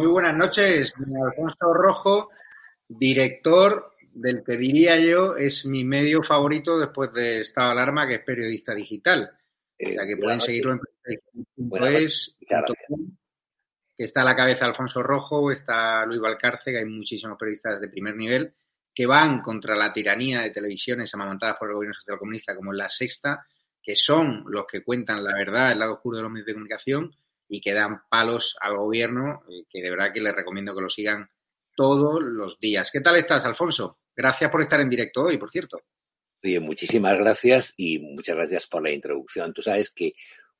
Muy buenas noches, don Alfonso Rojo, director del que diría yo es mi medio favorito después de Estado de Alarma, que es periodista digital. Eh, O sea, que pueden seguirlo en periodista.es, que está a la cabeza Alfonso Rojo, está Luis Valcarce, que hay muchísimos periodistas de primer nivel que van contra la tiranía de televisiones amamantadas por el gobierno socialcomunista, como es La Sexta, que son los que cuentan la verdad, el lado oscuro de los medios de comunicación y que dan palos al gobierno, eh, que de verdad que les recomiendo que lo sigan todos los días. ¿Qué tal estás, Alfonso? Gracias por estar en directo hoy, por cierto. Oye, muchísimas gracias y muchas gracias por la introducción. Tú sabes que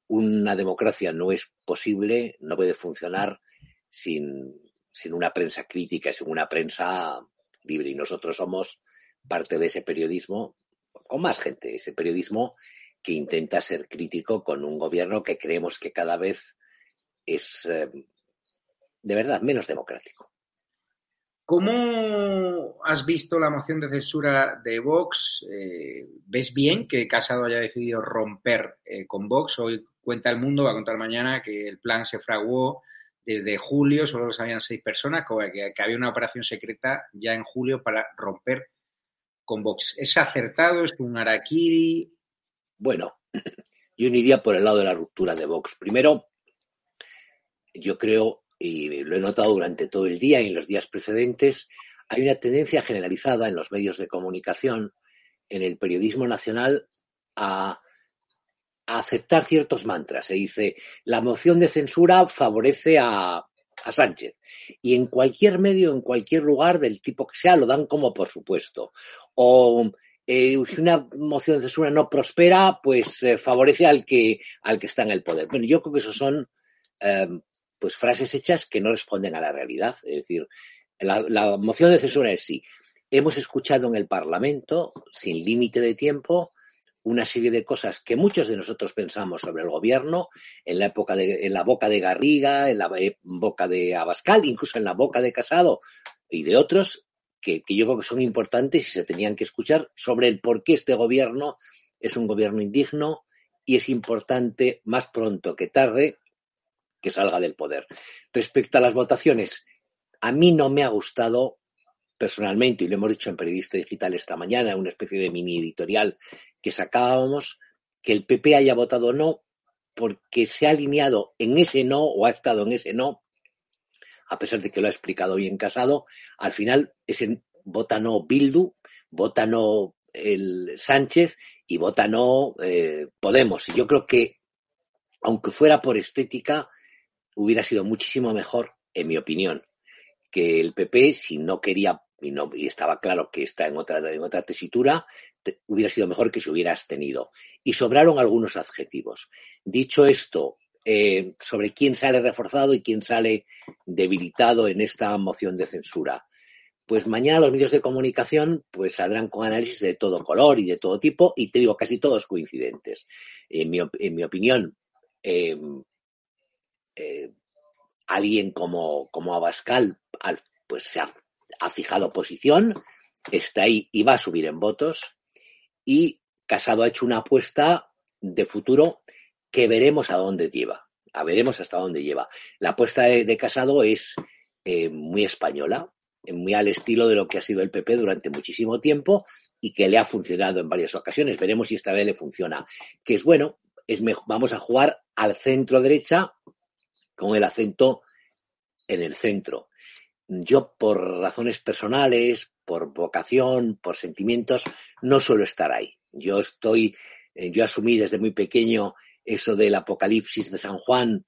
una democracia no es posible, no puede funcionar sin, sin una prensa crítica, sin una prensa libre. Y nosotros somos parte de ese periodismo, con más gente, ese periodismo que intenta ser crítico con un gobierno que creemos que cada vez es, eh, de verdad, menos democrático. ¿Cómo has visto la moción de censura de Vox? Eh, ¿Ves bien que Casado haya decidido romper eh, con Vox? Hoy cuenta el mundo, va a contar mañana que el plan se fraguó desde julio, solo lo sabían seis personas, que, que había una operación secreta ya en julio para romper con Vox. ¿Es acertado? ¿Es un araquiri? Bueno, yo no iría por el lado de la ruptura de Vox. Primero, yo creo, y lo he notado durante todo el día y en los días precedentes, hay una tendencia generalizada en los medios de comunicación, en el periodismo nacional, a, aceptar ciertos mantras. Se dice, la moción de censura favorece a, a Sánchez. Y en cualquier medio, en cualquier lugar del tipo que sea, lo dan como por supuesto. O eh, si una moción de censura no prospera, pues eh, favorece al que, al que está en el poder. Bueno, yo creo que eso son eh, pues frases hechas que no responden a la realidad. Es decir, la, moción de censura es sí. Hemos escuchado en el Parlamento, sin límite de tiempo, una serie de cosas que muchos de nosotros pensamos sobre el gobierno en la época de, en la boca de Garriga, en la boca de Abascal, incluso en la boca de Casado y de otros, que, que, yo creo que son importantes y se tenían que escuchar sobre el por qué este gobierno es un gobierno indigno y es importante más pronto que tarde que salga del poder. Respecto a las votaciones, a mí no me ha gustado personalmente, y lo hemos dicho en Periodista Digital esta mañana, una especie de mini editorial que sacábamos, que el PP haya votado no porque se ha alineado en ese no o ha estado en ese no a pesar de que lo ha explicado bien Casado, al final ese vota no Bildu, vota no el Sánchez y vota no eh, Podemos. Y yo creo que, aunque fuera por estética, hubiera sido muchísimo mejor, en mi opinión, que el PP, si no quería y, no, y estaba claro que está en otra, tesitura, te, hubiera sido mejor que se hubiera abstenido. Y sobraron algunos adjetivos. Dicho esto, eh, sobre quién sale reforzado y quién sale debilitado en esta moción de censura. Pues mañana los medios de comunicación pues saldrán con análisis de todo color y de todo tipo, y te digo, casi todos coincidentes. En mi, en mi opinión, eh, eh, alguien como, como Abascal pues se ha, ha fijado posición, está ahí y va a subir en votos, y Casado ha hecho una apuesta de futuro que veremos a dónde lleva. A veremos hasta dónde lleva. La apuesta de, de Casado es eh, muy española, muy al estilo de lo que ha sido el PP durante muchísimo tiempo y que le ha funcionado en varias ocasiones. Veremos si esta vez le funciona. Que es bueno, es mejor, vamos a jugar al centro derecha con el acento en el centro. Yo, por razones personales, por vocación, por sentimientos, no suelo estar ahí. Yo estoy, eh, yo asumí desde muy pequeño eso del apocalipsis de San Juan,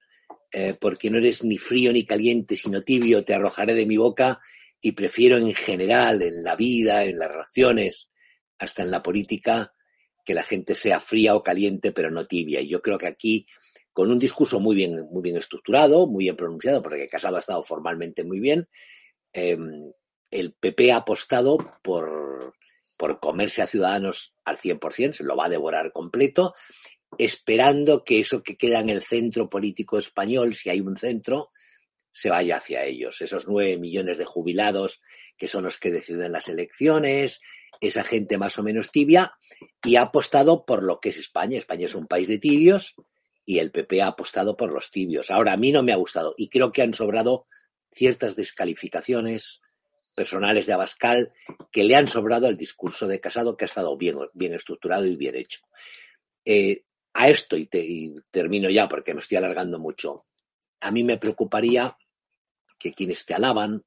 eh, porque no eres ni frío ni caliente, sino tibio, te arrojaré de mi boca y prefiero en general, en la vida, en las relaciones, hasta en la política, que la gente sea fría o caliente, pero no tibia. Y yo creo que aquí, con un discurso muy bien, muy bien estructurado, muy bien pronunciado, porque Casado ha estado formalmente muy bien, eh, el PP ha apostado por, por comerse a Ciudadanos al 100%, se lo va a devorar completo, esperando que eso que queda en el centro político español, si hay un centro, se vaya hacia ellos. Esos nueve millones de jubilados que son los que deciden las elecciones, esa gente más o menos tibia, y ha apostado por lo que es España. España es un país de tibios y el PP ha apostado por los tibios. Ahora, a mí no me ha gustado y creo que han sobrado ciertas descalificaciones personales de Abascal que le han sobrado al discurso de Casado, que ha estado bien, bien estructurado y bien hecho. Eh, a esto, y, te, y termino ya porque me estoy alargando mucho, a mí me preocuparía que quienes te alaban,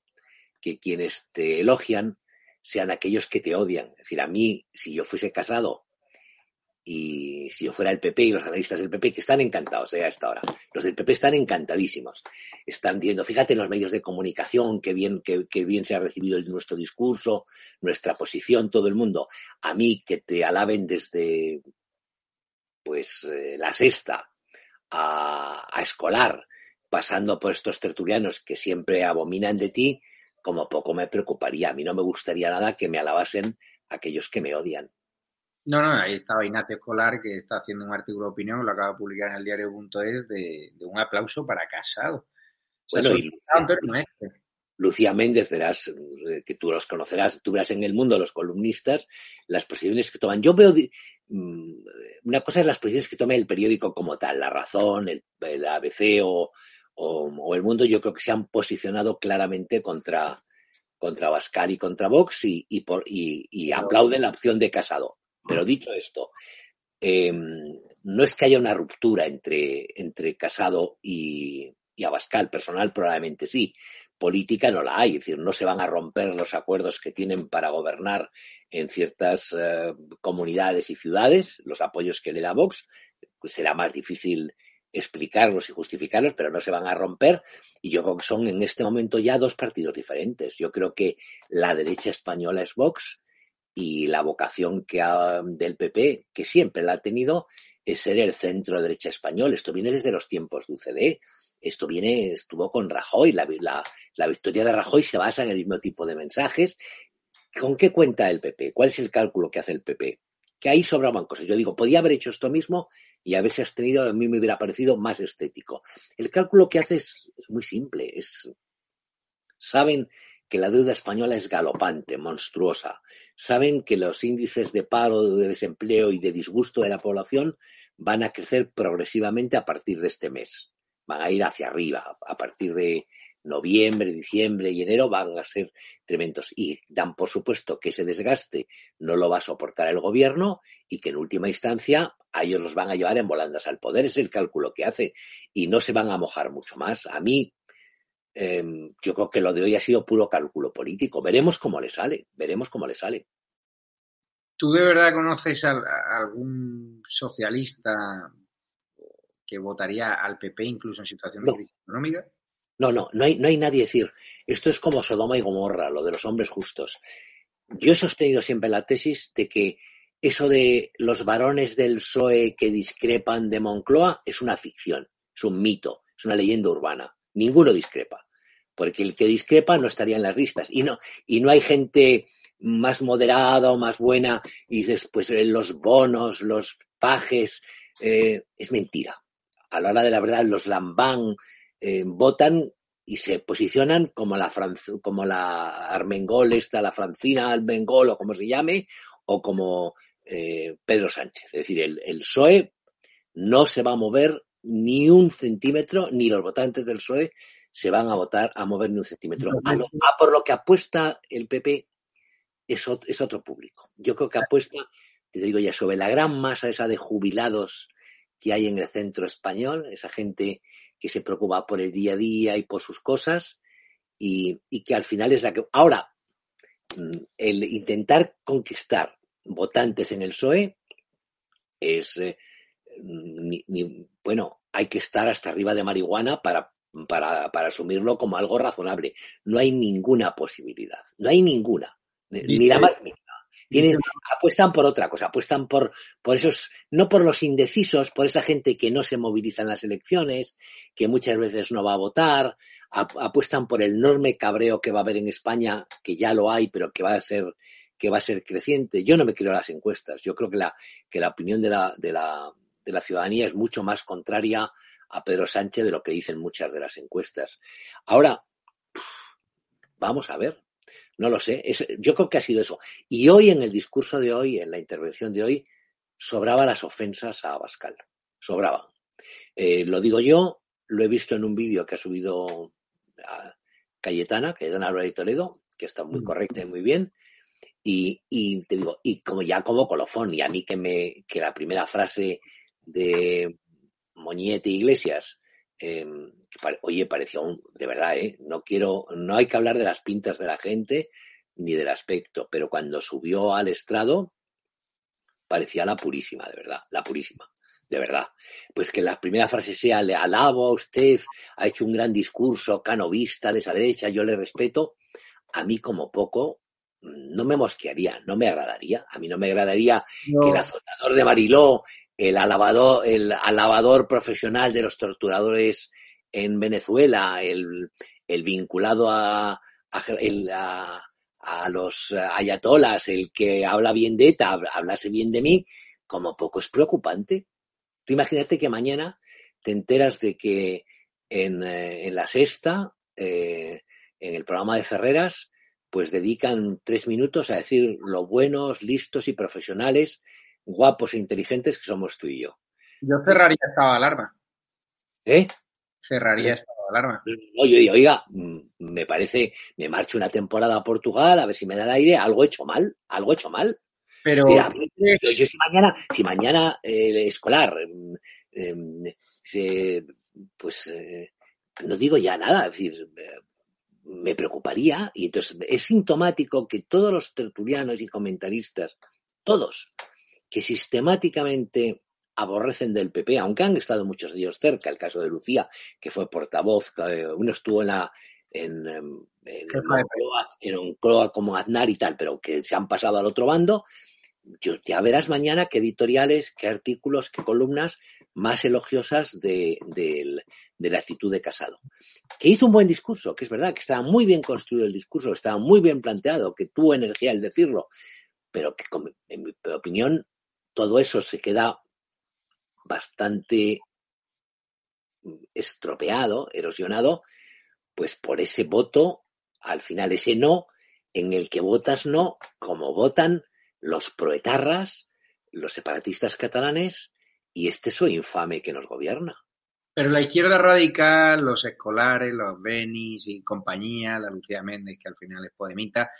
que quienes te elogian, sean aquellos que te odian. Es decir, a mí, si yo fuese casado y si yo fuera el PP y los analistas del PP, que están encantados eh, a esta hora, los del PP están encantadísimos. Están viendo, fíjate en los medios de comunicación, qué bien, qué, bien se ha recibido nuestro discurso, nuestra posición, todo el mundo. A mí, que te alaben desde pues eh, la sexta a, a, escolar, pasando por estos tertulianos que siempre abominan de ti, como poco me preocuparía. A mí no me gustaría nada que me alabasen aquellos que me odian. No, no, ahí estaba Ignacio Escolar que está haciendo un artículo de opinión, lo acaba de publicar en el diario.es, de, de un aplauso para Casado. Bueno, y, no es. Lucía Méndez, verás, eh, que tú los conocerás, tú verás en el mundo los columnistas, las posiciones que toman. Yo veo, mm, una cosa es las posiciones que toma el periódico como tal, La Razón, el, el ABC o, o, o, El Mundo, yo creo que se han posicionado claramente contra, contra Bascal y contra Vox y, y, por, y, y aplauden la opción de Casado. Pero dicho esto, eh, no es que haya una ruptura entre, entre Casado y, y Abascal. Personal probablemente sí. Política no la hay, es decir, no se van a romper los acuerdos que tienen para gobernar en ciertas eh, comunidades y ciudades, los apoyos que le da Vox, pues será más difícil explicarlos y justificarlos, pero no se van a romper. Y yo creo que son en este momento ya dos partidos diferentes. Yo creo que la derecha española es Vox y la vocación que ha, del PP, que siempre la ha tenido, es ser el centro derecha español. Esto viene desde los tiempos de UCD. Esto viene, estuvo con Rajoy. La, la, victoria de Rajoy se basa en el mismo tipo de mensajes. ¿Con qué cuenta el PP? ¿Cuál es el cálculo que hace el PP? Que ahí sobraban cosas. Yo digo, podía haber hecho esto mismo y haberse abstenido, a mí me hubiera parecido más estético. El cálculo que hace es muy simple. Es, saben que la deuda española es galopante, monstruosa. Saben que los índices de paro, de desempleo y de disgusto de la población van a crecer progresivamente a partir de este mes. Van a ir hacia arriba. A partir de noviembre, diciembre y enero van a ser tremendos. Y dan por supuesto que ese desgaste no lo va a soportar el gobierno y que en última instancia a ellos los van a llevar en volandas al poder. Es el cálculo que hace. Y no se van a mojar mucho más. A mí eh, yo creo que lo de hoy ha sido puro cálculo político. Veremos cómo le sale, veremos cómo le sale. ¿Tú de verdad conoces a, a algún socialista que votaría al PP incluso en situación de crisis económica? No, no, no hay, no hay nadie decir, esto es como Sodoma y Gomorra, lo de los hombres justos. Yo he sostenido siempre la tesis de que eso de los varones del PSOE que discrepan de Moncloa es una ficción, es un mito, es una leyenda urbana. Ninguno discrepa. Porque el que discrepa no estaría en las listas. Y no, y no hay gente más moderada o más buena y dices, pues eh, los bonos, los pajes, eh, es mentira. A la hora de la verdad, los lambán eh, votan y se posicionan como la, Franz- como la Armengol, esta, la Francina Armengol o como se llame, o como eh, Pedro Sánchez. Es decir, el, el PSOE no se va a mover ni un centímetro, ni los votantes del PSOE se van a votar a mover ni un centímetro. A, lo- a por lo que apuesta el PP es, ot- es otro público. Yo creo que apuesta, te digo ya, sobre la gran masa esa de jubilados que hay en el centro español, esa gente que se preocupa por el día a día y por sus cosas, y, y que al final es la que. Ahora, mm, el intentar conquistar votantes en el PSOE es. eh, ni- ni- bueno, hay que estar hasta arriba de marihuana para, para, para asumirlo como algo razonable. No hay ninguna posibilidad, no hay ninguna, ni la más mínima. Tienen, apuestan por otra cosa, apuestan por, por esos, no por los indecisos, por esa gente que no se moviliza en las elecciones, que muchas veces no va a votar, ap- apuestan por el enorme cabreo que va a haber en España, que ya lo hay, pero que va a ser, que va a ser creciente. Yo no me creo las encuestas. Yo creo que la, que la opinión de la, de la, de la ciudadanía es mucho más contraria a Pedro Sánchez de lo que dicen muchas de las encuestas. Ahora, vamos a ver. No lo sé. Es- yo creo que ha sido eso. Y hoy, en el discurso de hoy, en la intervención de hoy, sobraban las ofensas a Abascal. Sobraban. Eh, lo digo yo, lo he visto en un vídeo que ha subido a Cayetana, Cayetana Álvarez de Toledo, que está muy correcta y muy bien. Y, y te digo, y como ya como colofón, y a mí que me, que la primera frase de Moñete Iglesias, eh, pare- oye, parecía un, de verdad, ¿eh? no quiero, no hay que hablar de las pintas de la gente ni del aspecto, pero cuando subió al estrado, parecía la purísima, de verdad, la purísima, de verdad. Pues que la primera frase sea, le alabo a usted, ha hecho un gran discurso canovista de esa derecha, yo le respeto, a mí como poco no me mosquearía, no me agradaría, a mí no me agradaría que el azotador de Mariló, el alabador, el alabador profesional de los torturadores en Venezuela, el, el vinculado a, a, a- los ayatolas, el que habla bien de ETA, hab- hablase bien de mí, como poco es preocupante. Tú imagínate que mañana te enteras de que en, eh, en la sexta, eh, en el programa de Ferreras, pues dedican tres minutos a decir lo buenos, listos y profesionales, guapos e inteligentes que somos tú y yo. Yo cerraría estado de alarma. ¿Eh? Cerraría estado de alarma. No, yo digo, oiga, mm, me parece, me marcho una temporada a Portugal, a ver si me da el aire, algo he hecho mal, algo he hecho mal. Pero mí, yo, yo si mañana, si mañana eh, el escolar, mm, em, pues eh, no digo ya nada, es decir, eh, me preocuparía y entonces es sintomático que todos los tertulianos y comentaristas, todos, que sistemáticamente aborrecen del PP, aunque han estado muchos de ellos cerca, el caso de Lucía, que fue portavoz, uno estuvo en la en, em, en, en un CROA como Aznar y tal, pero que se han pasado al otro bando, yo, ya verás mañana qué editoriales, qué artículos, qué columnas más elogiosas de, de, de, la actitud de Casado. Que hizo un buen discurso, que es verdad, que estaba muy bien construido el discurso, estaba muy bien planteado, que tuvo energía al decirlo, pero que en mi opinión todo eso se queda bastante estropeado, erosionado, pues por ese voto, al final ese no, en el que votas no, como votan los proetarras, los separatistas catalanes y este soy infame que nos gobierna. Pero la izquierda radical, los escolares, los Benis y compañía, la Lucía Méndez, que al final es podemita,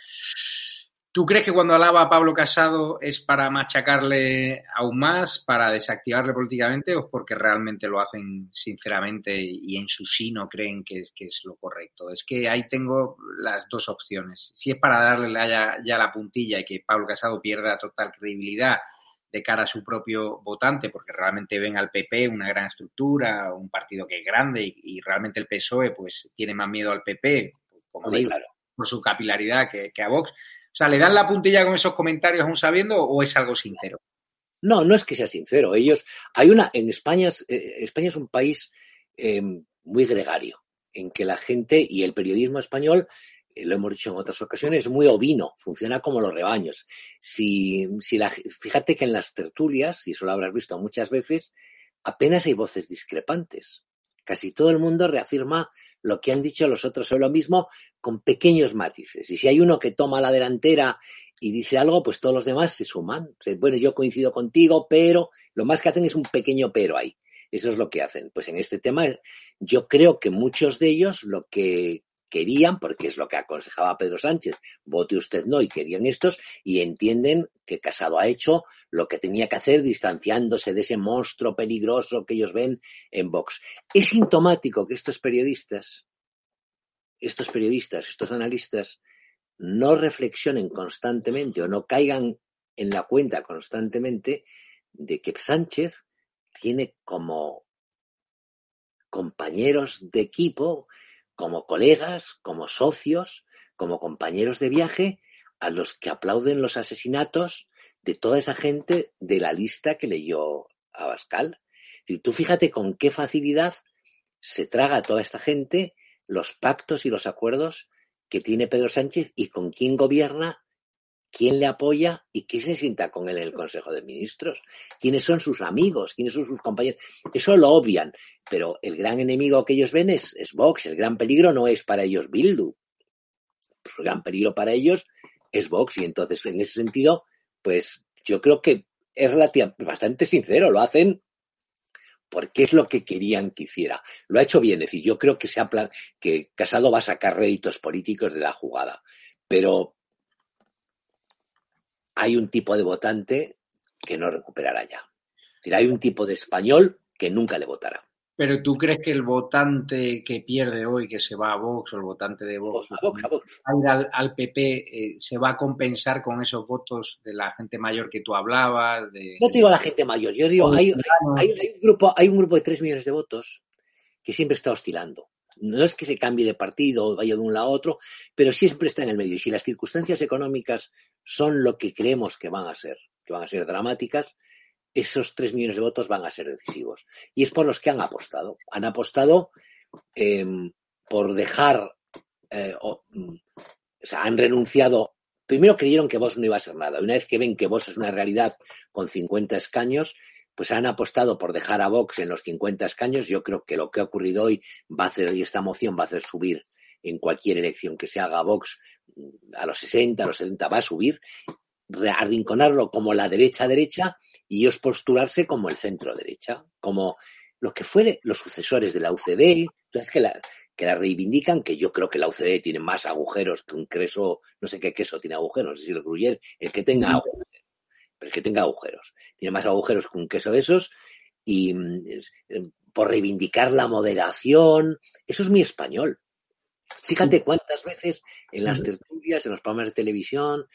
¿Tú crees que cuando alaba a Pablo Casado es para machacarle aún más, para desactivarle políticamente o es porque realmente lo hacen sinceramente y en su sí no creen que es, que es lo correcto? Es que ahí tengo las dos opciones. Si es para darle ya, ya la puntilla y que Pablo Casado pierda total credibilidad de cara a su propio votante, porque realmente ven al PP una gran estructura, un partido que es grande y, y realmente el PSOE pues tiene más miedo al PP, como digo, claro. por su capilaridad que, que a Vox sea, ¿le dan la puntilla con esos comentarios aún sabiendo o es algo sincero? No, no es que sea sincero. Ellos, hay una, en España, eh, España es un país eh, muy gregario, en que la gente y el periodismo español, eh, lo hemos dicho en otras ocasiones, es muy ovino, funciona como los rebaños. Si, si la, fíjate que en las tertulias, y eso lo habrás visto muchas veces, apenas hay voces discrepantes. Casi todo el mundo reafirma lo que han dicho los otros sobre lo mismo con pequeños matices. Y si hay uno que toma la delantera y dice algo, pues todos los demás se suman. Bueno, yo coincido contigo, pero lo más que hacen es un pequeño pero ahí. Eso es lo que hacen. Pues en este tema yo creo que muchos de ellos lo que querían, porque es lo que aconsejaba Pedro Sánchez, vote usted no, y querían estos, y entienden que Casado ha hecho lo que tenía que hacer distanciándose de ese monstruo peligroso que ellos ven en Vox. Es sintomático que estos periodistas, estos periodistas, estos analistas, no reflexionen constantemente o no caigan en la cuenta constantemente de que Sánchez tiene como compañeros de equipo como colegas, como socios, como compañeros de viaje, a los que aplauden los asesinatos de toda esa gente de la lista que leyó Abascal. Y tú fíjate con qué facilidad se traga a toda esta gente los pactos y los acuerdos que tiene Pedro Sánchez y con quién gobierna quién le apoya y quién se sienta con él en el Consejo de Ministros, quiénes son sus amigos, quiénes son sus compañeros. Eso lo obvian, pero el gran enemigo que ellos ven es, Vox, el gran peligro no es para ellos Bildu, pues el gran peligro para ellos es Vox. Y entonces en ese sentido, pues yo creo que es relativamente, bastante sincero, lo hacen porque es lo que querían que hiciera. Lo ha hecho bien, es decir, yo creo que, se ha que Casado va a sacar réditos políticos de la jugada, pero hay un tipo de votante que no recuperará ya. Es decir, hay un tipo de español que nunca le votará. Pero tú crees que el votante que pierde hoy, que se va a Vox, o el votante de Vox, a Vox, a Vox. Al, al, PP, eh, se va a compensar con esos votos de la gente mayor que tú hablabas? De, no te digo la gente mayor, yo digo, hay, hay, hay, un grupo, hay un grupo de tres millones de votos que siempre está oscilando. No es que se cambie de partido o vaya de un lado a otro, pero siempre está en el medio. Y si las circunstancias económicas son lo que creemos que van a ser, que van a ser dramáticas, esos tres millones de votos van a ser decisivos. Y es por los que han apostado. Han apostado eh, por dejar, eh, o, o, sea, han renunciado. Primero creyeron que vos no iba a ser nada. Una vez que ven que vos es una realidad con 50 escaños, pues han apostado por dejar a Vox en los 50 escaños. Yo creo que lo que ha ocurrido hoy va a hacer, y esta moción va a hacer subir en cualquier elección que se haga a Vox a los 60, a los 70, va a subir, arrinconarlo como la derecha-derecha y ellos postularse como el centro-derecha, como lo que fuere los sucesores de la UCD, entonces que la, que la reivindican, que yo creo que la UCD tiene más agujeros que un queso, no sé qué queso tiene agujeros, no sé si el el que tenga agujeros pero es que tenga agujeros. Tiene más agujeros que un queso de esos y por reivindicar la moderación. Eso es muy español. Fíjate cuántas veces en las tertulias, en los programas de televisión,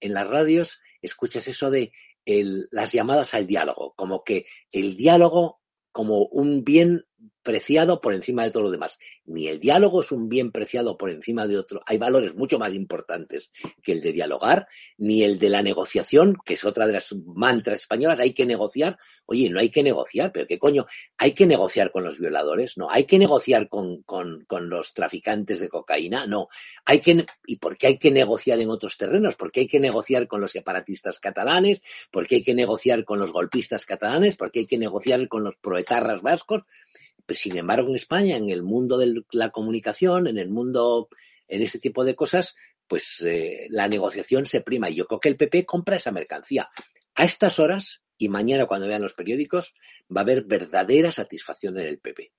en las radios, escuchas eso de las llamadas al diálogo, como que el diálogo como un bien preciado por encima de todo lo demás. Ni el diálogo es un bien preciado por encima de otro. Hay valores mucho más importantes que el de dialogar, ni el de la negociación, que es otra de las mantras españolas. Hay que negociar. Oye, no hay que negociar, pero ¿qué coño? ¿Hay que negociar con los violadores? No. ¿Hay que negociar con, con, con los traficantes de cocaína? No. Hay que, ¿Y por qué hay que negociar en otros terrenos? ¿Por qué hay que negociar con los separatistas catalanes? ¿Por qué hay que negociar con los golpistas catalanes? ¿Por qué hay que negociar con los proetarras vascos? Pues, sin embargo, en España, en el mundo de la comunicación, en el mundo, en este tipo de cosas, pues eh, la negociación se prima. Y yo creo que el PP compra esa mercancía. A estas horas, y mañana cuando vean los periódicos, va a haber verdadera satisfacción en el PP.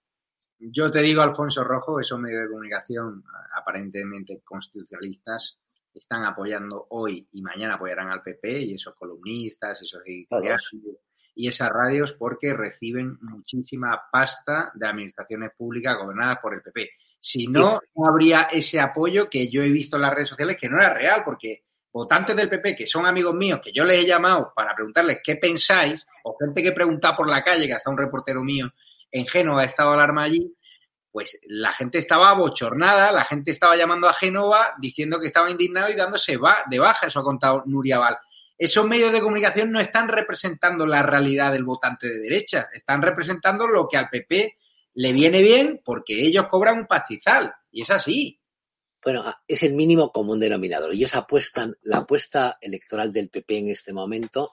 Yo te digo, Alfonso Rojo, esos medios de comunicación aparentemente constitucionalistas están apoyando hoy y mañana apoyarán al PP y esos columnistas, esos editoriales y esas radios porque reciben muchísima pasta de administraciones públicas gobernadas por el PP. Si no, no habría ese apoyo que yo he visto en las redes sociales que no era real, porque votantes del PP, que son amigos míos, que yo les he llamado para preguntarles qué pensáis, o gente que pregunta por la calle, que hasta un reportero mío en Génova ha estado alarma allí, pues la gente estaba bochornada, la gente estaba llamando a Génova diciendo que estaba indignado y dándose de baja, eso ha contado Nuria Val esos medios de comunicación no están representando la realidad del votante de derecha, están representando lo que al PP le viene bien porque ellos cobran un pastizal, y es así. Bueno, es el mínimo común denominador. Ellos apuestan, la apuesta electoral del PP en este momento,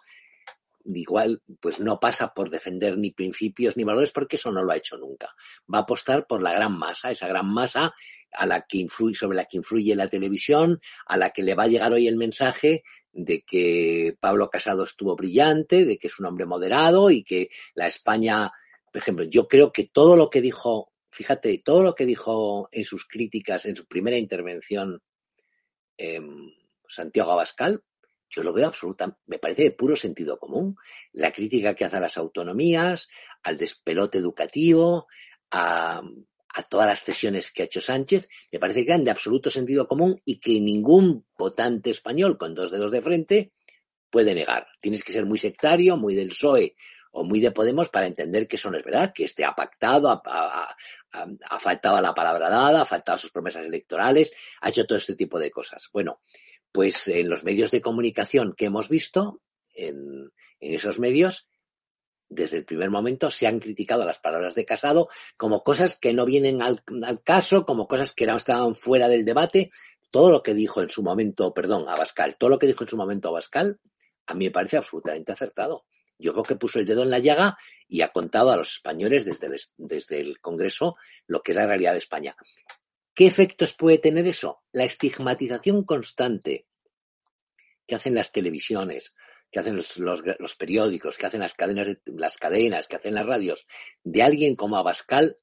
igual, pues no pasa por defender ni principios ni valores, porque eso no lo ha hecho nunca. Va a apostar por la gran masa, esa gran masa a la que influye, sobre la que influye la televisión, a la que le va a llegar hoy el mensaje de que Pablo Casado estuvo brillante, de que es un hombre moderado y que la España, por ejemplo, yo creo que todo lo que dijo, fíjate, todo lo que dijo en sus críticas, en su primera intervención, eh, Santiago Abascal, yo lo veo absolutamente, me parece de puro sentido común. La crítica que hace a las autonomías, al despelote educativo, a, a todas las cesiones que ha hecho Sánchez, me parece que eran de absoluto sentido común y que ningún votante español con dos dedos de frente puede negar. Tienes que ser muy sectario, muy del PSOE o muy de Podemos para entender que eso no es verdad, que este ha pactado, ha, faltado a la palabra dada, ha faltado a sus promesas electorales, ha hecho todo este tipo de cosas. Bueno, pues en los medios de comunicación que hemos visto, en, esos medios, desde el primer momento se han criticado las palabras de Casado como cosas que no vienen al, caso, como cosas que no estaban fuera del debate. Todo lo que dijo en su momento, perdón, Abascal, todo lo que dijo en su momento Abascal, a mí me parece absolutamente acertado. Yo creo que puso el dedo en la llaga y ha contado a los españoles desde el, desde el Congreso lo que es la realidad de España. ¿Qué efectos puede tener eso? La estigmatización constante que hacen las televisiones, que hacen los, periódicos, que hacen las cadenas, las cadenas, que hacen las radios, de alguien como Abascal,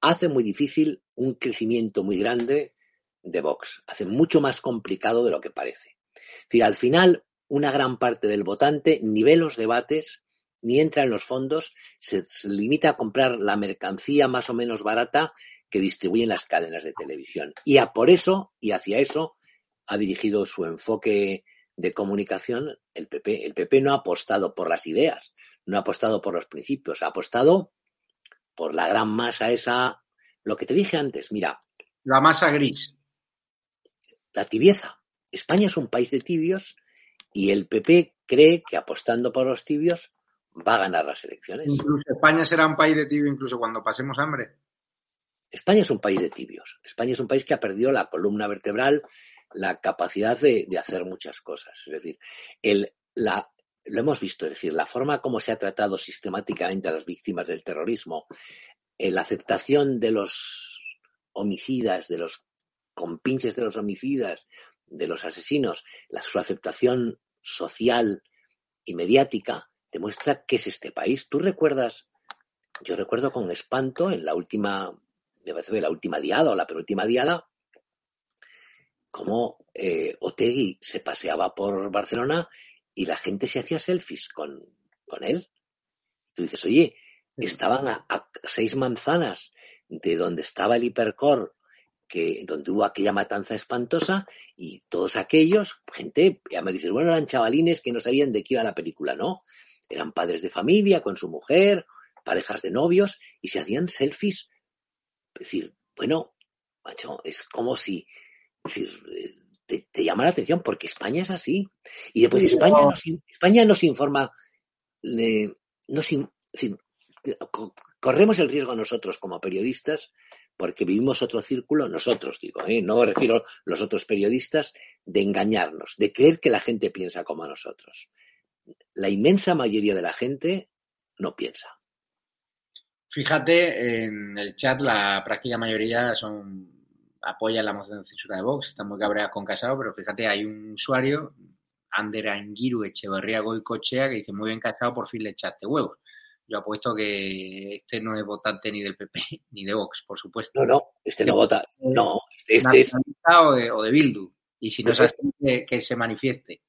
hace muy difícil un crecimiento muy grande de Vox. Hace mucho más complicado de lo que parece. Es decir, al final, una gran parte del votante ni ve los debates, ni entra en los fondos, se, se limita a comprar la mercancía más o menos barata que distribuyen las cadenas de televisión. Y a por eso, y hacia eso, ha dirigido su enfoque de comunicación el PP. El PP no ha apostado por las ideas, no ha apostado por los principios, ha apostado por la gran masa esa, lo que te dije antes, mira. La masa gris. La tibieza. España es un país de tibios y el PP cree que apostando por los tibios va a ganar las elecciones. Incluso España será un país de tibios incluso cuando pasemos hambre. España es un país de tibios. España es un país que ha perdido la columna vertebral la capacidad de, hacer muchas cosas. Es decir, el, la, lo hemos visto, es decir, la forma como se ha tratado sistemáticamente a las víctimas del terrorismo, eh, la aceptación de los homicidas, de los compinches de los homicidas, de los asesinos, la, su aceptación social y mediática, demuestra qué es este país. ¿Tú recuerdas? Yo recuerdo con espanto en la última, me parece la última diada o la penúltima diada, cómo eh, Otegui se paseaba por Barcelona y la gente se hacía selfies con, con él. Tú dices, oye, estaban a, seis manzanas de donde estaba el hipercore, que, donde hubo aquella matanza espantosa, y todos aquellos, gente, ya me dices, bueno, eran chavalines que no sabían de qué iba la película, ¿no? Eran padres de familia con su mujer, parejas de novios, y se hacían selfies. Es decir, bueno, macho, es como si, te, llama la atención porque España es así. Y después España, nos, España nos informa, nos, corremos el riesgo nosotros como periodistas porque vivimos otro círculo, nosotros digo, ¿eh? no me refiero a los otros periodistas, de engañarnos, de creer que la gente piensa como nosotros. La inmensa mayoría de la gente no piensa. Fíjate, en el chat la práctica mayoría son apoyan la moción de censura de Vox, están muy cabreados con Casado, pero fíjate, hay un usuario, Ander Angiru Echeverría Goicochea, que dice, muy bien Casado, por fin le echaste huevos. Yo apuesto que este no es votante ni del PP ni de Vox, por supuesto. No, no, este no vota. No, este, este es. O de, o de Bildu. Y si no pues es así, que, se manifieste.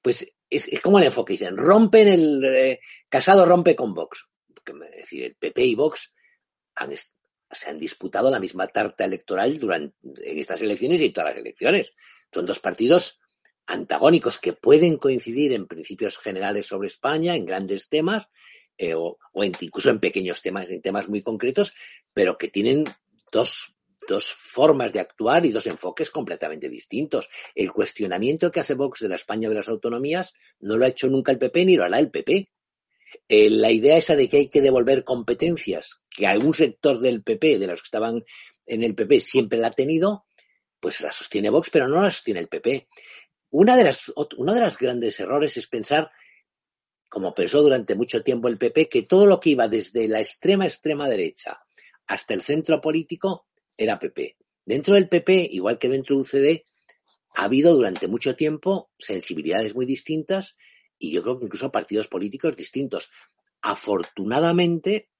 Pues es, como el enfoque. Dicen, rompen el. Eh, casado rompe con Vox. Es decir, el PP y Vox se han disputado la misma tarta electoral durante en estas elecciones y en todas las elecciones. Son dos partidos antagónicos que pueden coincidir en principios generales sobre España, en grandes temas, eh, o, incluso en pequeños temas, en temas muy concretos, pero que tienen dos, dos formas de actuar y dos enfoques completamente distintos. El cuestionamiento que hace Vox de la España de las autonomías no lo ha hecho nunca el PP ni lo hará el PP. Eh, la idea esa de que hay que devolver competencias que algún sector del PP, de los que estaban en el PP, siempre la ha tenido, pues la sostiene Vox, pero no la sostiene el PP. Una de las, uno de los grandes errores es pensar como pensó durante mucho tiempo el PP, que todo lo que iba desde la extrema extrema derecha hasta el centro político era PP. Dentro del PP, igual que dentro de UCD, ha habido durante mucho tiempo sensibilidades muy distintas y yo creo que incluso partidos políticos distintos. Afortunadamente,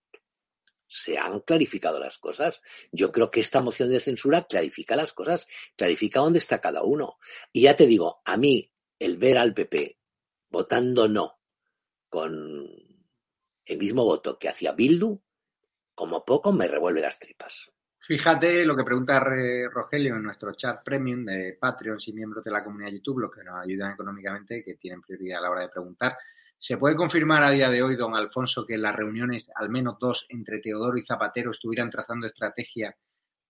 se han clarificado las cosas. Yo creo que esta moción de censura clarifica las cosas, clarifica dónde está cada uno. Y ya te digo, a mí el ver al PP votando no con el mismo voto que hacía Bildu, como poco me revuelve las tripas. Fíjate lo que pregunta Rogelio en nuestro chat premium de Patreons y miembros de la comunidad YouTube, los que nos ayudan económicamente, que tienen prioridad a la hora de preguntar. ¿Se puede confirmar a día de hoy, don Alfonso, que las reuniones, al menos dos, entre Teodoro y Zapatero, estuvieran trazando estrategia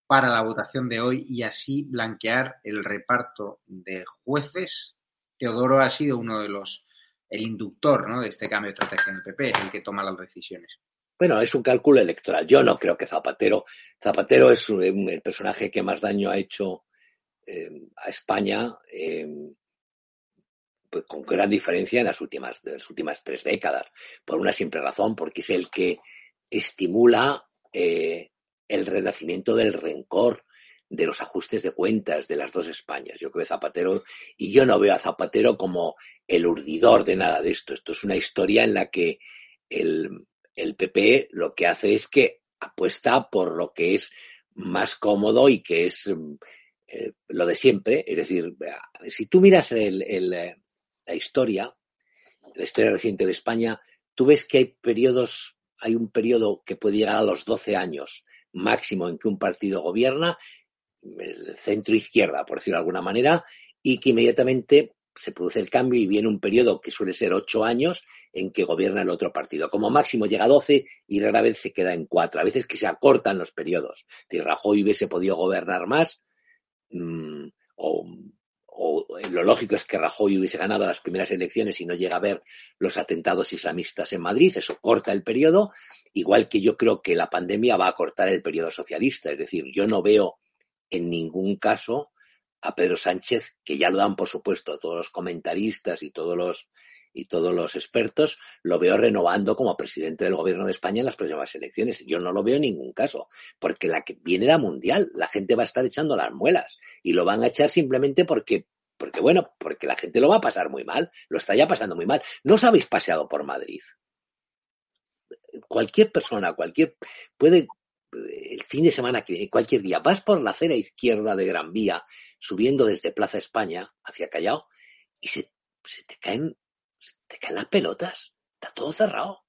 para la votación de hoy y así blanquear el reparto de jueces? Teodoro ha sido uno de los el inductor ¿no? de este cambio de estrategia en el PP, es el que toma las decisiones. Bueno, es un cálculo electoral. Yo no creo que Zapatero. Zapatero es el personaje que más daño ha hecho eh, a España, eh, pues con gran diferencia en las últimas, las últimas tres décadas. Por una simple razón, porque es el que estimula eh, el renacimiento del rencor, de los ajustes de cuentas de las dos Españas. Yo creo que Zapatero, y yo no veo a Zapatero como el urdidor de nada de esto. Esto es una historia en la que el, el PP lo que hace es que apuesta por lo que es más cómodo y que es eh, lo de siempre. Es decir, si tú miras el, el, la historia, la historia reciente de España, tú ves que hay periodos, hay un periodo que puede llegar a los 12 años máximo en que un partido gobierna el centro izquierda, por decirlo de alguna manera, y que inmediatamente se produce el cambio y viene un periodo que suele ser ocho años en que gobierna el otro partido. Como máximo llega a doce y rara vez se queda en cuatro. A veces que se acortan los periodos. Si Rajoy hubiese podido gobernar más, mm, o, lo lógico es que Rajoy hubiese ganado las primeras elecciones y no llega a ver los atentados islamistas en Madrid, eso corta el periodo, igual que yo creo que la pandemia va a cortar el periodo socialista. Es decir, yo no veo en ningún caso a Pedro Sánchez, que ya lo dan, por supuesto, todos los comentaristas y todos los y todos los expertos, lo veo renovando como presidente del gobierno de España en las próximas elecciones. Yo no lo veo en ningún caso, porque la que viene la mundial, la gente va a estar echando las muelas y lo van a echar simplemente porque porque bueno, porque la gente lo va a pasar muy mal, lo está ya pasando muy mal. No os habéis paseado por Madrid. Cualquier persona, cualquier puede el fin de semana que cualquier día, vas por la acera izquierda de Gran Vía, subiendo desde Plaza España hacia Callao, y se, te caen, se te caen las pelotas. Está todo cerrado.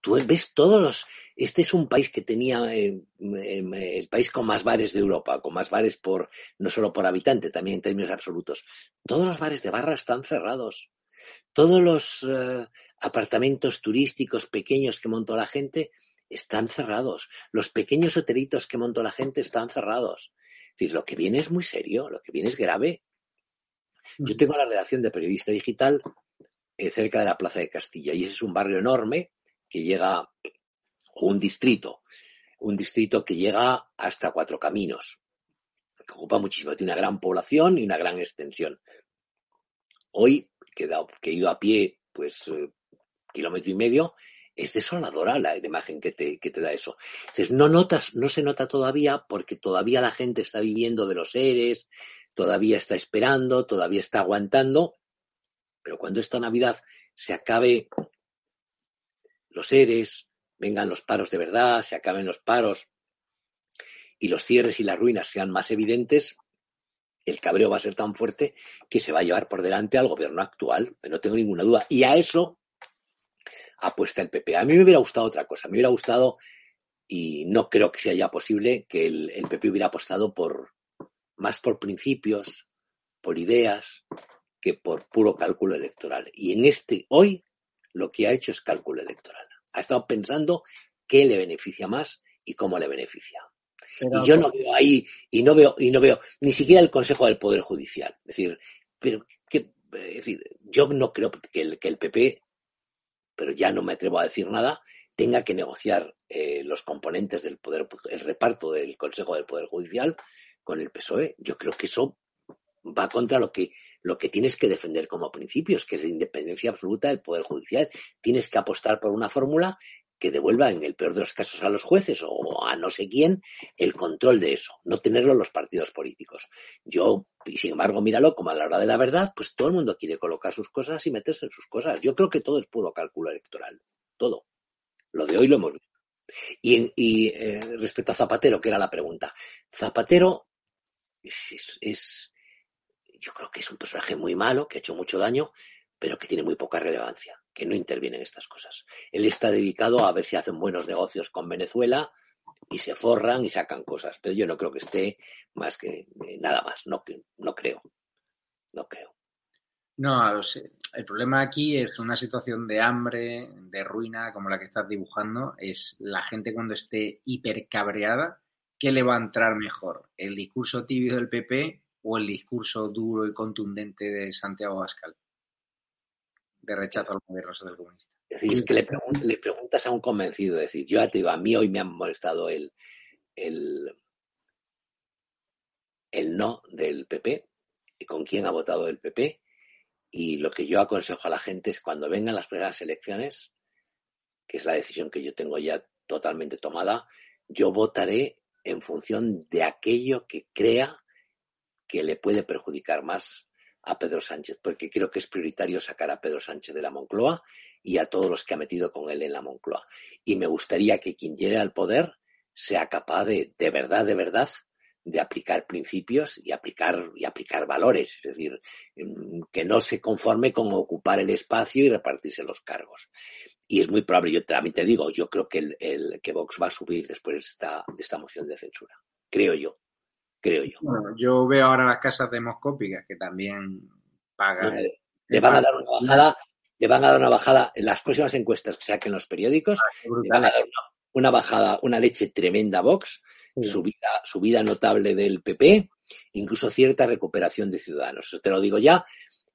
tú ves todos los... Este es un país que tenía eh, em, el país con más bares de Europa, con más bares por no solo por habitante, también en términos absolutos. Todos los bares de barra están cerrados. Todos los eh, apartamentos turísticos pequeños que montó la gente están cerrados. Los pequeños hotelitos que montó la gente están cerrados. Es decir, lo que viene es muy serio, lo que viene es grave. Yo tengo la redacción de periodista digital eh, cerca de la Plaza de Castilla y ese es un barrio enorme que llega, un distrito, un distrito que llega hasta Cuatro Caminos, que ocupa muchísimo, tiene una gran población y una gran extensión. Hoy, que, he ido a pie, pues, eh, kilómetro y medio, es desoladora la imagen que te, que te da eso. Entonces, no notas, no se nota todavía porque todavía la gente está viviendo de los seres, todavía está esperando, todavía está aguantando, pero cuando esta Navidad se acabe los seres, vengan los paros de verdad, se acaben los paros y los cierres y las ruinas sean más evidentes, el cabreo va a ser tan fuerte que se va a llevar por delante al gobierno actual, no tengo ninguna duda. Y a eso apuesta el PP. A mí me hubiera gustado otra cosa, me hubiera gustado, y no creo que sea ya posible, que el, el PP hubiera apostado por más por principios, por ideas, que por puro cálculo electoral. Y en este, hoy, lo que ha hecho es cálculo electoral. Ha estado pensando qué le beneficia más y cómo le beneficia. y yo no veo ahí, y no veo, y no veo ni siquiera el Consejo del Poder Judicial. Es decir, pero que, es decir, yo no creo que el, que el PP, pero ya no me atrevo a decir nada, tenga que negociar eh, los componentes del poder, el reparto del Consejo del Poder Judicial con el PSOE. Yo creo que eso va contra lo que, lo que tienes que defender como principios, que es la independencia absoluta del Poder Judicial. Tienes que apostar por una fórmula que devuelva, en el peor de los casos, a los jueces o a no sé quién el control de eso, no tenerlo los partidos políticos. Yo, y sin embargo, míralo, como a la hora de la verdad, pues todo el mundo quiere colocar sus cosas y meterse en sus cosas. Yo creo que todo es puro cálculo electoral, todo. Lo de hoy lo hemos visto. Y, y eh, respecto a Zapatero, que era la pregunta, Zapatero es yo creo que es un personaje muy malo, que ha hecho mucho daño, pero que tiene muy poca relevancia, que no interviene en estas cosas. Él está dedicado a ver si hacen buenos negocios con Venezuela y se forran y sacan cosas, pero yo no creo que esté más que eh, nada más, no, no creo, no creo. No, el problema aquí es una situación de hambre, de ruina, como la que estás dibujando, es la gente cuando esté hipercabreada, ¿qué le va a entrar mejor? ¿El discurso tibio del PP o el discurso duro y contundente de Santiago Abascal de rechazo al gobierno social comunista. Es que le, preguntas a un convencido, decir, yo te digo, a mí hoy me ha molestado el, el, el no del PP, con quién ha votado el PP, y lo que yo aconsejo a la gente es cuando vengan las primeras elecciones, que es la decisión que yo tengo ya totalmente tomada, yo votaré en función de aquello que crea que le puede perjudicar más a Pedro Sánchez, porque creo que es prioritario sacar a Pedro Sánchez de la Moncloa y a todos los que ha metido con él en la Moncloa. Y me gustaría que quien llegue al poder sea capaz de, de verdad, de verdad, de aplicar principios y aplicar, y aplicar valores, es decir, mm, que no se conforme con ocupar el espacio y repartirse los cargos. Y es muy probable, yo también te digo, yo creo que, el, que Vox va a subir después de esta, de esta moción de censura, creo yo creo yo. Bueno, yo veo ahora las casas demoscópicas que también pagan. le, van a dar una bajada, le van a dar una bajada en las próximas encuestas que saquen los periódicos, ah, le van a dar una, bajada, una leche tremenda Vox, subida, subida notable del PP, incluso cierta recuperación de Ciudadanos. Eso te lo digo ya,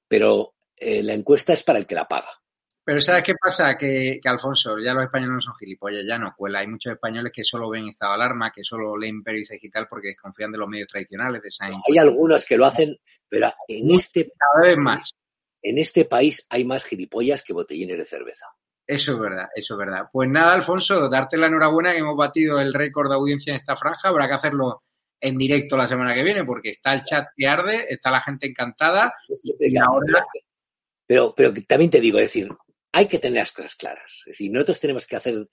pero eh, la encuesta es para el que la paga. Pero ¿sabes qué pasa? Que, Alfonso, ya los españoles no son gilipollas, ya no cuela. Hay muchos españoles que solo ven estado de alarma, que solo leen periodista digital porque desconfían de los medios tradicionales de Hay algunos que lo hacen, pero en este cada vez más. En este país hay más gilipollas que botellines de cerveza. Eso es verdad, eso es verdad. Pues nada, Alfonso, darte la enhorabuena que hemos batido el récord de audiencia en esta franja. Habrá que hacerlo en directo la semana que viene porque está el chat que arde, está la gente encantada. Pero, pero también te digo, es decir, hay que tener las cosas claras. Es decir, nosotros tenemos que hacer.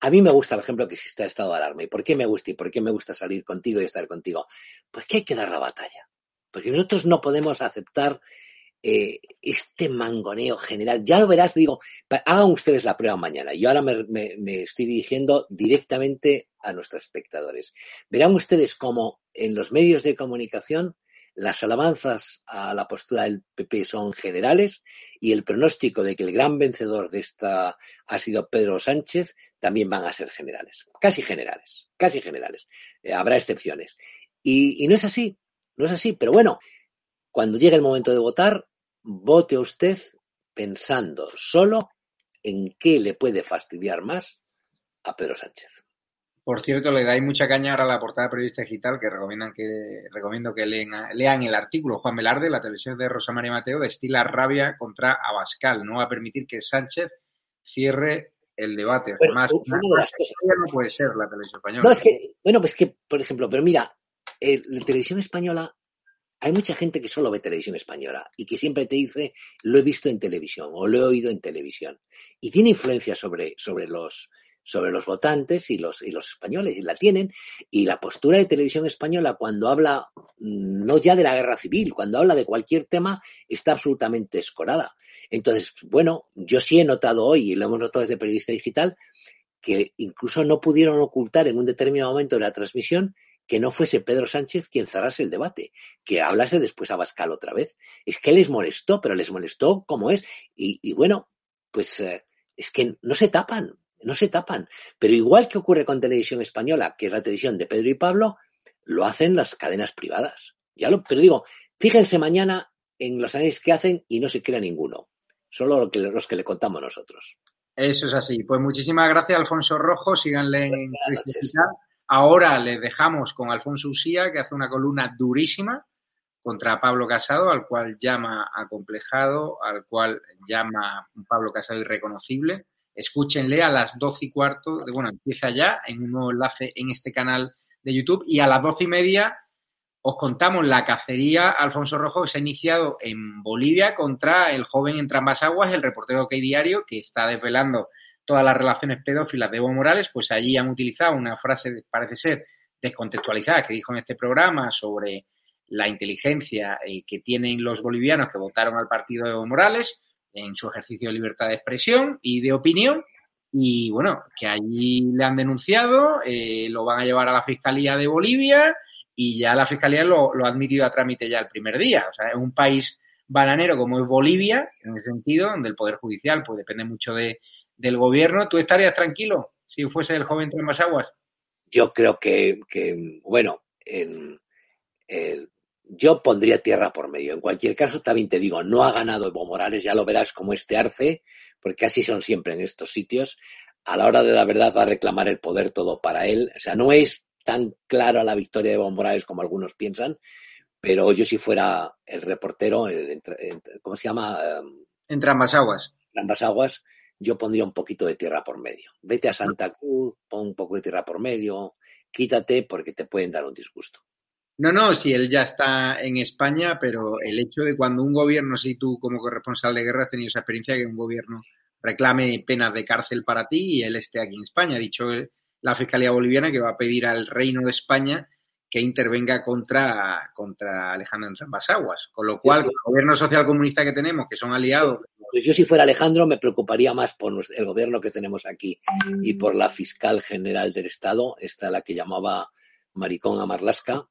A mí me gusta, por ejemplo, que exista estado de alarma. ¿Y por qué me gusta? ¿Y por qué me gusta salir contigo y estar contigo? Porque hay que dar la batalla. Porque nosotros no podemos aceptar eh, este mangoneo general, ya lo verás, digo, hagan ustedes la prueba mañana. Yo ahora me, me, estoy dirigiendo directamente a nuestros espectadores. Verán ustedes cómo en los medios de comunicación las alabanzas a la postura del PP son generales y el pronóstico de que el gran vencedor de esta ha sido Pedro Sánchez también van a ser generales, casi generales, casi generales. Eh, habrá excepciones. Y, y no es así, no es así, pero bueno, cuando llegue el momento de votar, vote usted pensando solo en qué le puede fastidiar más a Pedro Sánchez. Por cierto, le dais mucha caña ahora a la portada de Periodista Digital, que recomiendan que recomiendo que lean, el artículo. Juan Velarde, la televisión de Rosa María Mateo, destila rabia contra Abascal. No va a permitir que Sánchez cierre el debate. Además, no puede ser la televisión española. No, es que, bueno, pues que, por ejemplo, pero mira, la televisión española, hay mucha gente que solo ve televisión española y que siempre te dice, lo he visto en televisión o lo he oído en televisión. Y tiene influencia sobre, sobre los sobre los votantes y los, y los españoles, y la tienen. Y la postura de televisión española cuando habla mm, no ya de la guerra civil, cuando habla de cualquier tema, está absolutamente escorada. Entonces, bueno, yo sí he notado hoy, y lo hemos notado desde Periodista Digital, que incluso no pudieron ocultar en un determinado momento de la transmisión que no fuese Pedro Sánchez quien cerrase el debate, que hablase después a Bascal otra vez. Es que les molestó, pero les molestó como es. Y, bueno, pues eh, es que no se tapan, no se tapan. Pero igual que ocurre con Televisión Española, que es la televisión de Pedro y Pablo, lo hacen las cadenas privadas. Ya lo, pero digo, fíjense mañana en los análisis que hacen y no se crea ninguno. Solo los que le contamos nosotros. Eso es así. Pues muchísimas gracias, Alfonso Rojo. Síganle en Ahora les dejamos con Alfonso Usía, que hace una columna durísima contra Pablo Casado, al cual llama acomplejado, al cual llama Pablo Casado irreconocible escúchenle a las doce y cuarto, de, bueno, empieza ya en un nuevo enlace en este canal de YouTube y a las doce y media os contamos la cacería Alfonso Rojo que se ha iniciado en Bolivia contra el joven ambas aguas, el reportero que Diario, que está desvelando todas las relaciones pedófilas de Evo Morales, pues allí han utilizado una frase, parece ser, descontextualizada, que dijo en este programa sobre la inteligencia eh, que tienen los bolivianos que votaron al partido de Evo Morales, en su ejercicio de libertad de expresión y de opinión. Y bueno, que allí le han denunciado, eh, lo van a llevar a la Fiscalía de Bolivia y ya la Fiscalía lo, ha admitido a trámite ya el primer día. O sea, es un país bananero como es Bolivia, en ese sentido, donde el Poder Judicial pues depende mucho de, del gobierno. ¿Tú estarías tranquilo si fuese el joven más Aguas? Yo creo que, que bueno, en, el, yo pondría tierra por medio. En cualquier caso, también te digo, no ha ganado Evo Morales, ya lo verás como este arce, porque así son siempre en estos sitios. A la hora de la verdad va a reclamar el poder todo para él. O sea, no es tan clara la victoria de Evo Morales como algunos piensan, pero yo si fuera el reportero, ¿cómo se llama? Em, entre ambas aguas. Entre ambas aguas, yo pondría un poquito de tierra por medio. Vete a Santa Cruz, pon un poco de tierra por medio, quítate porque te pueden dar un disgusto. No, no, si él ya está en España, pero el hecho de cuando un gobierno, si tú como corresponsal de guerra has tenido esa experiencia, que un gobierno reclame penas de cárcel para ti y él esté aquí en España. Ha dicho la Fiscalía Boliviana que va a pedir al Reino de España que intervenga contra, contra Alejandro ambas aguas. Con lo cual, el gobierno social comunista que tenemos, que son aliados. Pues yo si fuera Alejandro me preocuparía más por el gobierno que tenemos aquí y por la fiscal general del Estado, esta la que llamaba Maricón a Marlasca,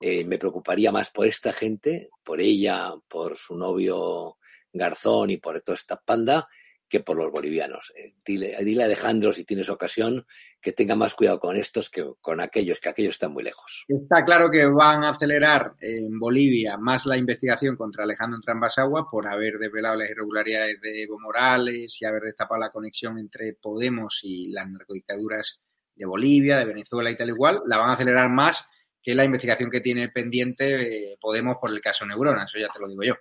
eh, me preocuparía más por esta gente, por ella, por su novio Garzón y por toda esta panda, que por los bolivianos. Eh, dile, a Alejandro, si tienes ocasión, que tenga más cuidado con estos que con aquellos, que aquellos están muy lejos. Está claro que van a acelerar en Bolivia más la investigación contra Alejandro Trambasagua por haber desvelado las irregularidades de Evo Morales y haber destapado la conexión entre Podemos y las narcodictaduras de Bolivia, de Venezuela y tal igual. La van a acelerar más que la investigación que tiene pendiente eh, Podemos por el caso Neurona, eso ya te lo digo yo.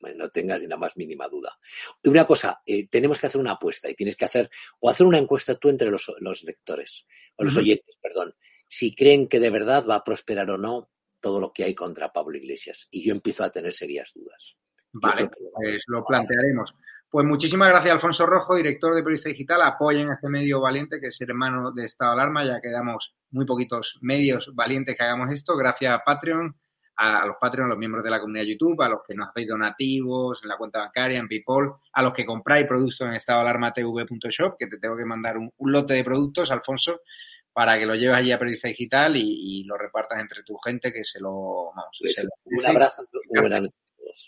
Bueno, no tengas ni la más mínima duda. Y una cosa, eh, tenemos que hacer una apuesta y tienes que hacer, o hacer una encuesta tú entre los, lectores, o los oyentes, perdón, si creen que de verdad va a prosperar o no todo lo que hay contra Pablo Iglesias. Y yo empiezo a tener serias dudas. Vale, pues lo plantearemos. Pues muchísimas gracias, Alfonso Rojo, director de Periodista Digital. Apoyen a este medio valiente que es hermano de Estado de Alarma. Ya quedamos muy poquitos medios valientes que hagamos esto. Gracias a Patreon, a, los Patreon, a los miembros de la comunidad YouTube, a los que nos hacéis donativos en la cuenta bancaria, en PayPal, a los que compráis productos en estado alarma tv.shop, que te tengo que mandar un, lote de productos, Alfonso, para que lo lleves allí a Periodista Digital y, lo repartas entre tu gente, que se lo... Vamos, pues un abrazo,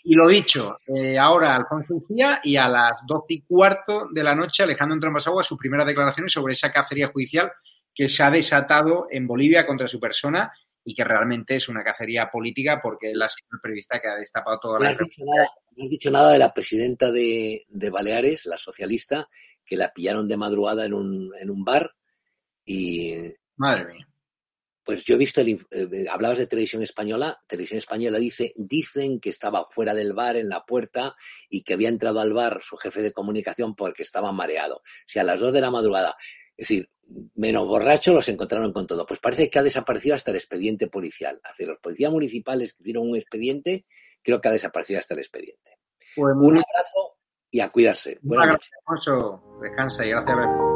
y lo dicho, eh, ahora Alfonso Ucía y a las doce y cuarto de la noche Alejandro Entrambasagua sus primeras declaraciones sobre esa cacería judicial que se ha desatado en Bolivia contra su persona y que realmente es una cacería política porque él ha sido el periodista que ha destapado toda la... No has dicho nada, no has dicho nada de la presidenta de, de, Baleares, la socialista, que la pillaron de madrugada en un, en un bar y... Madre mía. Pues yo he visto, el, eh, hablabas de televisión española, televisión española dice, dicen que estaba fuera del bar, en la puerta, y que había entrado al bar su jefe de comunicación porque estaba mareado. O sea, a las dos de la madrugada. Es decir, menos borrachos los encontraron con todo. Pues parece que ha desaparecido hasta el expediente policial. Hace los policías municipales que hicieron un expediente, creo que ha desaparecido hasta el expediente. Pues un abrazo y a cuidarse. Buenas noches. Descansa y gracias a